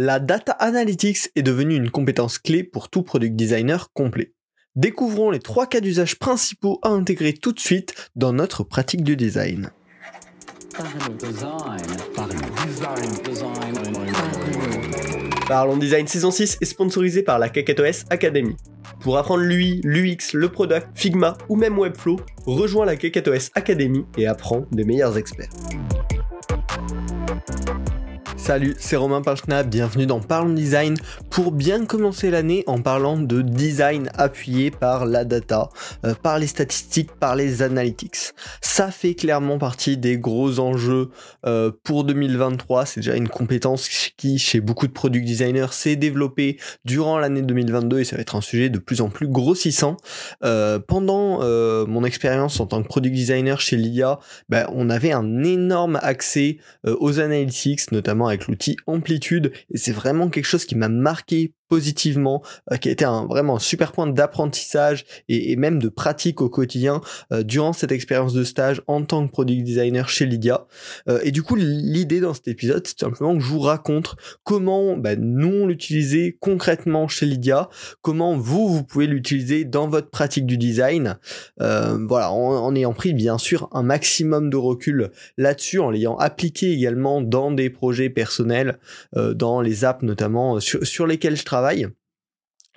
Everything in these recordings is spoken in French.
la data analytics est devenue une compétence clé pour tout product designer complet. Découvrons les trois cas d'usage principaux à intégrer tout de suite dans notre pratique du design. Parlons Design saison 6 est sponsorisé par la KKTOS Academy. Pour apprendre l'UI, l'UX, le product, Figma ou même Webflow, rejoins la KKTOS Academy et apprends des meilleurs experts. Salut, c'est Romain Pachna, bienvenue dans Parlons Design pour bien commencer l'année en parlant de design appuyé par la data, euh, par les statistiques, par les analytics. Ça fait clairement partie des gros enjeux euh, pour 2023, c'est déjà une compétence qui chez beaucoup de product designers s'est développée durant l'année 2022 et ça va être un sujet de plus en plus grossissant. Euh, pendant mon expérience en tant que product designer chez l'IA, ben, on avait un énorme accès aux analytics, notamment avec l'outil Amplitude. Et c'est vraiment quelque chose qui m'a marqué positivement, euh, qui a été un, vraiment un super point d'apprentissage et, même de pratique au quotidien euh, durant cette expérience de stage en tant que product designer chez Lydia. Euh, et du coup, l'idée dans cet épisode, c'est simplement que je vous raconte comment bah, nous l'utiliser concrètement chez Lydia, comment vous, vous pouvez l'utiliser dans votre pratique du design. voilà, en, en, ayant pris bien sûr un maximum de recul là-dessus, en l'ayant appliqué également dans des projets personnels, dans les apps notamment sur, sur lesquels je travaille travail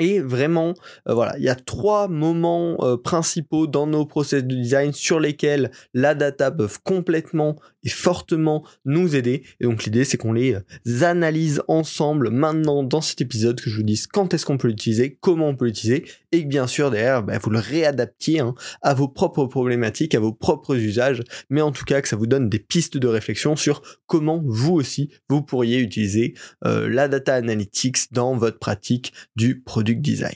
et vraiment, euh, voilà, il y a trois moments euh, principaux dans nos process de design sur lesquels la data peut complètement et fortement nous aider. Et donc l'idée, c'est qu'on les euh, analyse ensemble maintenant dans cet épisode, que je vous dise quand est-ce qu'on peut l'utiliser, comment on peut l'utiliser, et que bien sûr derrière, bah, vous le réadaptiez hein, à vos propres problématiques, à vos propres usages, mais en tout cas que ça vous donne des pistes de réflexion sur comment vous aussi vous pourriez utiliser la data analytics dans votre pratique du produit design.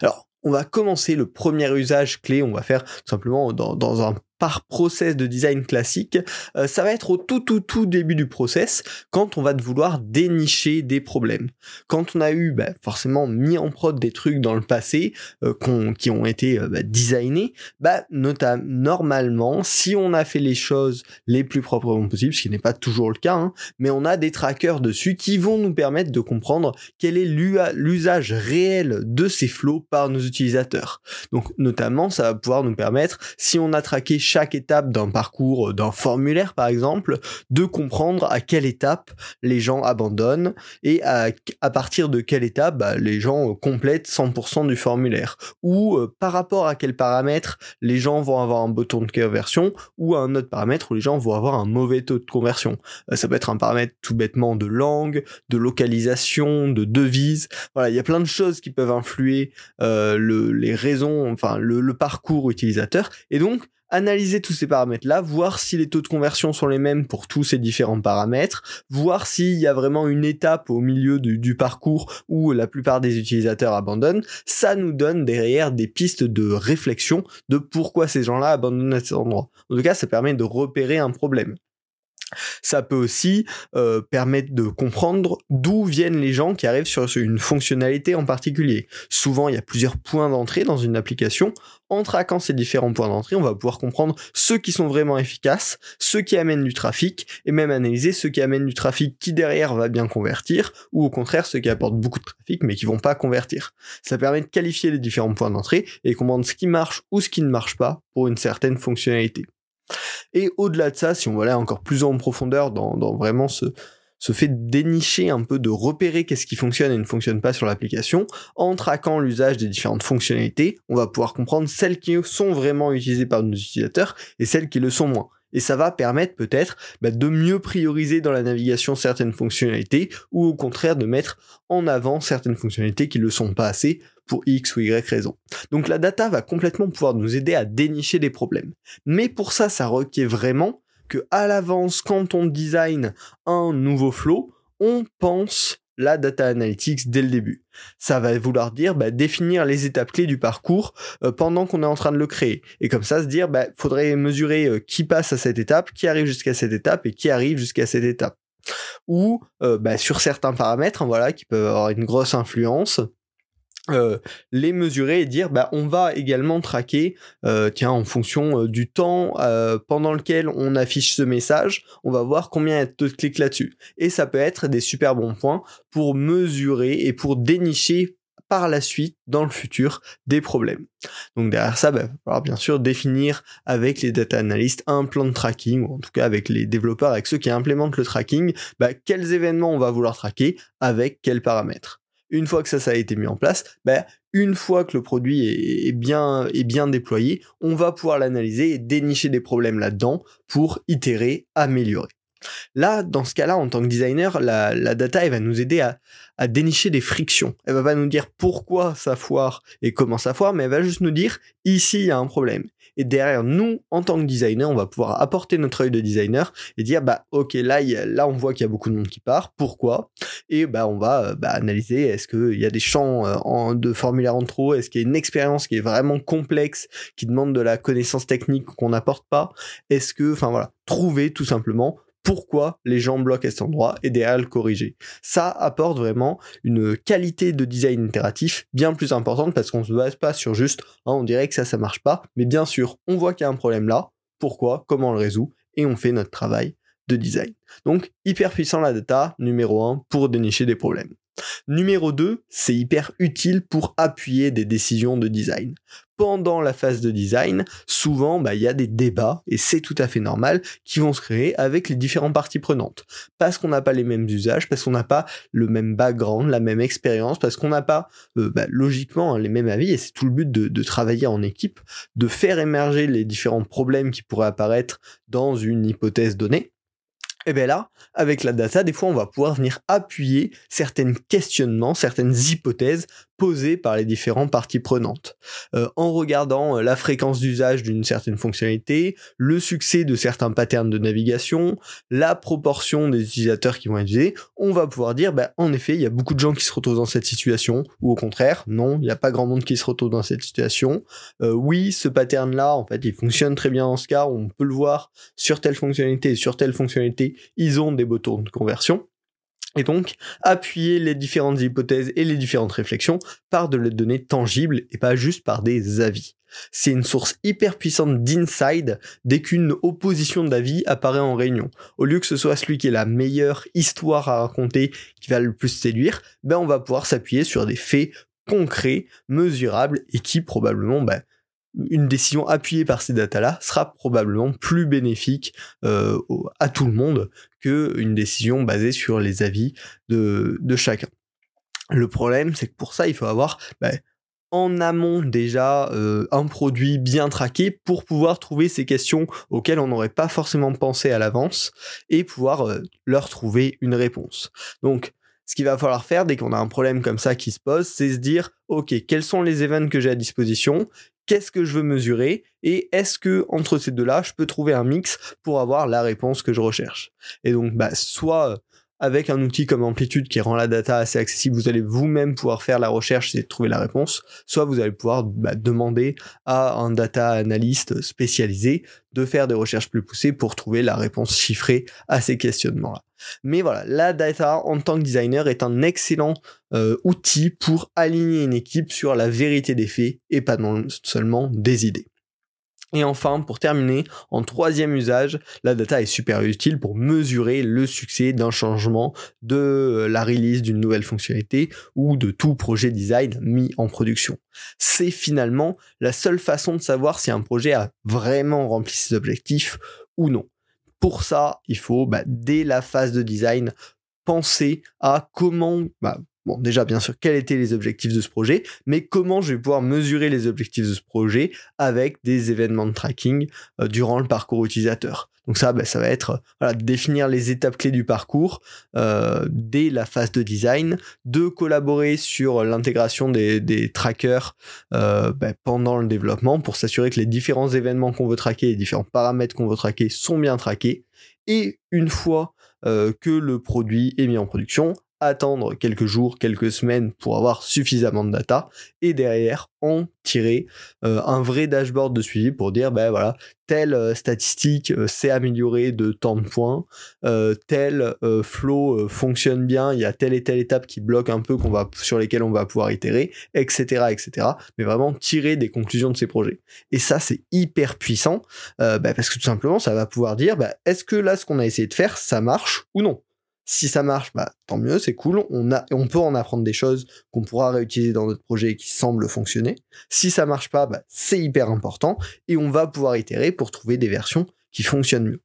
Alors, on va commencer le premier usage clé, on va faire simplement dans, dans un par process de design classique, euh, ça va être au tout tout tout début du process quand on va vouloir dénicher des problèmes. Quand on a eu bah, forcément mis en prod des trucs dans le passé euh, qui ont été euh, bah, designés, bah, notamment normalement si on a fait les choses les plus proprement possibles, ce qui n'est pas toujours le cas, hein, mais on a des trackers dessus qui vont nous permettre de comprendre quel est l'usage réel de ces flows par nos utilisateurs. Donc notamment ça va pouvoir nous permettre si on a traqué chaque étape d'un parcours, euh, d'un formulaire par exemple, de comprendre à quelle étape les gens abandonnent et à, partir de quelle étape bah, les gens euh, complètent 100% du formulaire. Ou euh, par rapport à quel paramètre les gens vont avoir un beau taux de conversion ou à un autre paramètre où les gens vont avoir un mauvais taux de conversion. ça peut être un paramètre tout bêtement de langue, de localisation, de devise. Voilà, il y a plein de choses qui peuvent influer le, les raisons, enfin le, le parcours utilisateur. Et donc, analyser tous ces paramètres-là, voir si les taux de conversion sont les mêmes pour tous ces différents paramètres, voir s'il y a vraiment une étape au milieu du, parcours où la plupart des utilisateurs abandonnent, ça nous donne derrière des pistes de réflexion de pourquoi ces gens-là abandonnent à cet endroit. En tout cas, ça permet de repérer un problème. Ça peut aussi euh, permettre de comprendre d'où viennent les gens qui arrivent sur une fonctionnalité en particulier. Souvent, il y a plusieurs points d'entrée dans une application. En traquant ces différents points d'entrée, on va pouvoir comprendre ceux qui sont vraiment efficaces, ceux qui amènent du trafic, et même analyser ceux qui amènent du trafic qui derrière va bien convertir, ou au contraire ceux qui apportent beaucoup de trafic mais qui vont pas convertir. Ça permet de qualifier les différents points d'entrée et comprendre ce qui marche ou ce qui ne marche pas pour une certaine fonctionnalité. Et au-delà de ça, si on va aller encore plus en profondeur dans, vraiment ce, fait de dénicher un peu, de repérer qu'est-ce qui fonctionne et ne fonctionne pas sur l'application, en traquant l'usage des différentes fonctionnalités, on va pouvoir comprendre celles qui sont vraiment utilisées par nos utilisateurs et celles qui le sont moins. Et ça va permettre peut-être bah, de mieux prioriser dans la navigation certaines fonctionnalités ou au contraire de mettre en avant certaines fonctionnalités qui ne le sont pas assez pour X ou Y raison. Donc la data va complètement pouvoir nous aider à dénicher des problèmes. Mais pour ça, ça requiert vraiment que à l'avance, quand on design un nouveau flow, on pense la data analytics dès le début. Ça va vouloir dire bah, définir les étapes clés du parcours euh, pendant qu'on est en train de le créer. Et comme ça, se dire, bah, faudrait mesurer euh, qui passe à cette étape, qui arrive jusqu'à cette étape et qui arrive jusqu'à cette étape. Ou euh, bah, sur certains paramètres, hein, voilà, qui peuvent avoir une grosse influence, euh, les mesurer et dire bah on va également traquer euh, tiens en fonction euh, du temps pendant lequel on affiche ce message on va voir combien de clics là-dessus. Et ça peut être des super bons points pour mesurer et pour dénicher par la suite dans le futur des problèmes. Donc derrière ça bah, va falloir bien sûr définir avec les data analysts un plan de tracking ou en tout cas avec les développeurs avec ceux qui implémentent le tracking bah, quels événements on va vouloir traquer avec quels paramètres une fois que ça, a été mis en place, ben, une fois que le produit est, bien, est bien déployé, on va pouvoir l'analyser et dénicher des problèmes là-dedans pour itérer, améliorer. Là, dans ce cas-là, en tant que designer, la, la data, elle va nous aider à, dénicher des frictions. Elle va pas nous dire pourquoi ça foire et comment ça foire, mais elle va juste nous dire ici, il y a un problème. Et derrière nous, en tant que designer, on va pouvoir apporter notre œil de designer et dire bah ok là là on voit qu'il y a beaucoup de monde qui part. Pourquoi? Et bah on va euh, bah, analyser est-ce qu'il y a des champs euh, de formulaire en trop? Est-ce qu'il y a une expérience qui est vraiment complexe, qui demande de la connaissance technique qu'on n'apporte pas? Est-ce que enfin voilà trouver tout simplement pourquoi les gens bloquent à cet endroit et derrière le corriger. Ça apporte vraiment une qualité de design itératif bien plus importante parce qu'on se base pas sur juste hein, on dirait que ça ça marche pas, mais bien sûr on voit qu'il y a un problème là, pourquoi, comment on le résout? Et on fait notre travail de design. Donc hyper puissant la data numéro 1 pour dénicher des problèmes. Numéro 2, c'est hyper utile pour appuyer des décisions de design. Pendant la phase de design, souvent, bah, il y a des débats, et c'est tout à fait normal, qui vont se créer avec les différentes parties prenantes. Parce qu'on n'a pas les mêmes usages, parce qu'on n'a pas le même background, la même expérience, parce qu'on n'a pas, euh, bah, logiquement, hein, les mêmes avis, et c'est tout le but de, de travailler en équipe, de faire émerger les différents problèmes qui pourraient apparaître dans une hypothèse donnée et bien là, avec la data, des fois, on va pouvoir venir appuyer certains questionnements, certaines hypothèses posées par les différentes parties prenantes. Euh, en regardant euh, la fréquence d'usage d'une certaine fonctionnalité, le succès de certains patterns de navigation, la proportion des utilisateurs qui vont utiliser, on va pouvoir dire, bah, en effet, il y a beaucoup de gens qui se retrouvent dans cette situation, ou au contraire, non, il n'y a pas grand monde qui se retrouve dans cette situation. Euh, oui, ce pattern-là, en fait, il fonctionne très bien dans ce cas, on peut le voir sur telle fonctionnalité et sur telle fonctionnalité, ils ont des boutons de conversion. Et donc, appuyer les différentes hypothèses et les différentes réflexions par de la données tangibles et pas juste par des avis. C'est une source hyper puissante d'inside dès qu'une opposition d'avis apparaît en réunion. Au lieu que ce soit celui qui est la meilleure histoire à raconter qui va le plus séduire, ben on va pouvoir s'appuyer sur des faits concrets, mesurables et qui probablement ben, une décision appuyée par ces datas-là sera probablement plus bénéfique euh, à tout le monde qu'une décision basée sur les avis de, chacun. Le problème, c'est que pour ça, il faut avoir bah, en amont déjà euh, un produit bien traqué pour pouvoir trouver ces questions auxquelles on n'aurait pas forcément pensé à l'avance et pouvoir euh, leur trouver une réponse. Donc, ce qu'il va falloir faire dès qu'on a un problème comme ça qui se pose, c'est se dire, OK, quels sont les events que j'ai à disposition qu'est-ce que je veux mesurer et est-ce que entre ces deux-là, je peux trouver un mix pour avoir la réponse que je recherche. Et donc, bah, soit avec un outil comme Amplitude qui rend la data assez accessible, vous allez vous-même pouvoir faire la recherche et trouver la réponse, soit vous allez pouvoir bah, demander à un data analyst spécialisé de faire des recherches plus poussées pour trouver la réponse chiffrée à ces questionnements-là. Mais voilà, la data en tant que designer est un excellent euh, outil pour aligner une équipe sur la vérité des faits et pas seulement des idées. Et enfin, pour terminer, en troisième usage, la data est super utile pour mesurer le succès d'un changement de la release d'une nouvelle fonctionnalité ou de tout projet design mis en production. C'est finalement la seule façon de savoir si un projet a vraiment rempli ses objectifs ou non. Pour ça, il faut, bah, dès la phase de design, penser à comment, bah, bon, déjà, bien sûr, quels étaient les objectifs de ce projet, mais comment je vais pouvoir mesurer les objectifs de ce projet avec des événements de tracking euh, durant le parcours utilisateur. Donc ça, bah, ça va être voilà, définir les étapes clés du parcours euh, dès la phase de design, de collaborer sur l'intégration des, trackers euh, bah, pendant le développement pour s'assurer que les différents événements qu'on veut traquer, les différents paramètres qu'on veut traquer sont bien traqués. Et une fois euh, que le produit est mis en production, attendre quelques jours, quelques semaines pour avoir suffisamment de data et derrière en tirer euh, un vrai dashboard de suivi pour dire ben voilà telle euh, statistique euh, s'est améliorée de tant de points, tel flow fonctionne bien, il y a telle et telle étape qui bloque un peu qu'on va sur lesquelles on va pouvoir itérer, etc., etc. Mais vraiment tirer des conclusions de ces projets. Et ça c'est hyper puissant ben, parce que tout simplement ça va pouvoir dire ben, est-ce que là ce qu'on a essayé de faire ça marche ou non? Si ça marche, bah, tant mieux, c'est cool. On, a, on peut en apprendre des choses qu'on pourra réutiliser dans notre projet et qui semblent fonctionner. Si ça marche pas, bah, c'est hyper important et on va pouvoir itérer pour trouver des versions qui fonctionnent mieux.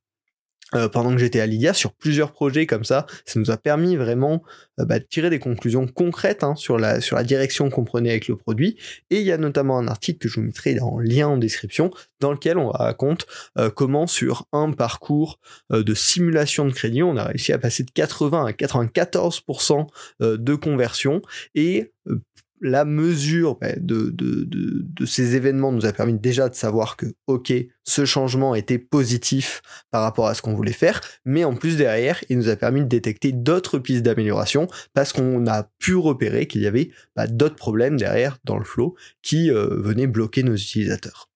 Euh, pendant que j'étais à Lydia sur plusieurs projets comme ça. Ça nous a permis vraiment euh, bah, de tirer des conclusions concrètes hein, sur, la, sur la direction qu'on prenait avec le produit. Et il y a notamment un article que je vous mettrai en lien en description dans lequel on raconte euh, comment sur un parcours de simulation de crédit, on a réussi à passer de 80 à 94% de conversion et la mesure de, de, ces événements nous a permis déjà de savoir que, ok, ce changement était positif par rapport à ce qu'on voulait faire, mais en plus derrière, il nous a permis de détecter d'autres pistes d'amélioration parce qu'on a pu repérer qu'il y avait bah, d'autres problèmes derrière dans le flow qui euh, venaient bloquer nos utilisateurs.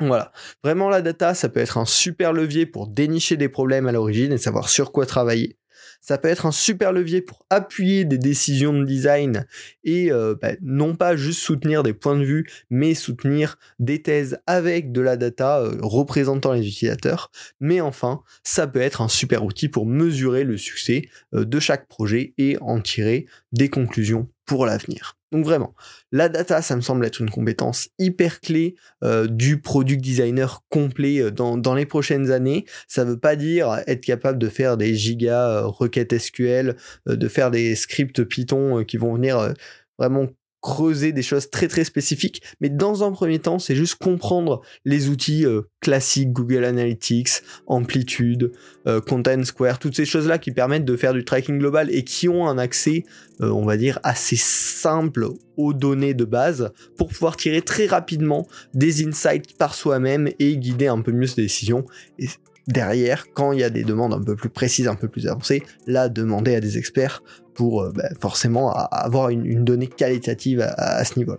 Voilà, vraiment la data, ça peut être un super levier pour dénicher des problèmes à l'origine et savoir sur quoi travailler ça peut être un super levier pour appuyer des décisions de design et euh, bah, non pas juste soutenir des points de vue, mais soutenir des thèses avec de la data euh, représentant les utilisateurs. Mais enfin, ça peut être un super outil pour mesurer le succès euh, de chaque projet et en tirer des conclusions pour l'avenir. Donc vraiment, la data, ça me semble être une compétence hyper clé euh, du product designer complet euh, dans, les prochaines années. Ça veut pas dire être capable de faire des giga euh, requêtes SQL, de faire des scripts Python qui vont venir vraiment creuser des choses très très spécifiques, mais dans un premier temps, c'est juste comprendre les outils euh, classiques, Google Analytics, Amplitude, euh, Content Square, toutes ces choses-là qui permettent de faire du tracking global et qui ont un accès, euh, on va dire, assez simple aux données de base pour pouvoir tirer très rapidement des insights par soi-même et guider un peu mieux ses décisions. Derrière, quand il y a des demandes un peu plus précises, un peu plus avancées, là, demander à des experts pour euh, bah, forcément avoir une, donnée qualitative à, ce niveau.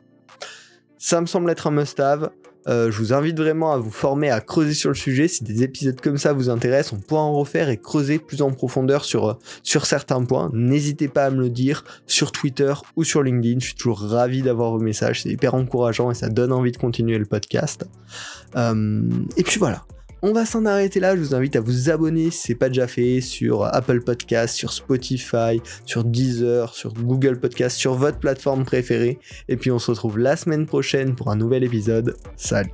Ça me semble être un must-have. Euh, je vous invite vraiment à vous former, à creuser sur le sujet. Si des épisodes comme ça vous intéressent, on pourra en refaire et creuser plus en profondeur sur, euh, sur certains points. N'hésitez pas à me le dire sur Twitter ou sur LinkedIn. Je suis toujours ravi d'avoir vos messages. C'est hyper encourageant et ça donne envie de continuer le podcast. et puis voilà. On va s'en arrêter là, je vous invite à vous abonner si c'est pas déjà fait sur Apple Podcast, sur Spotify, sur Deezer, sur Google Podcast, sur votre plateforme préférée. Et puis on se retrouve la semaine prochaine pour un nouvel épisode. Salut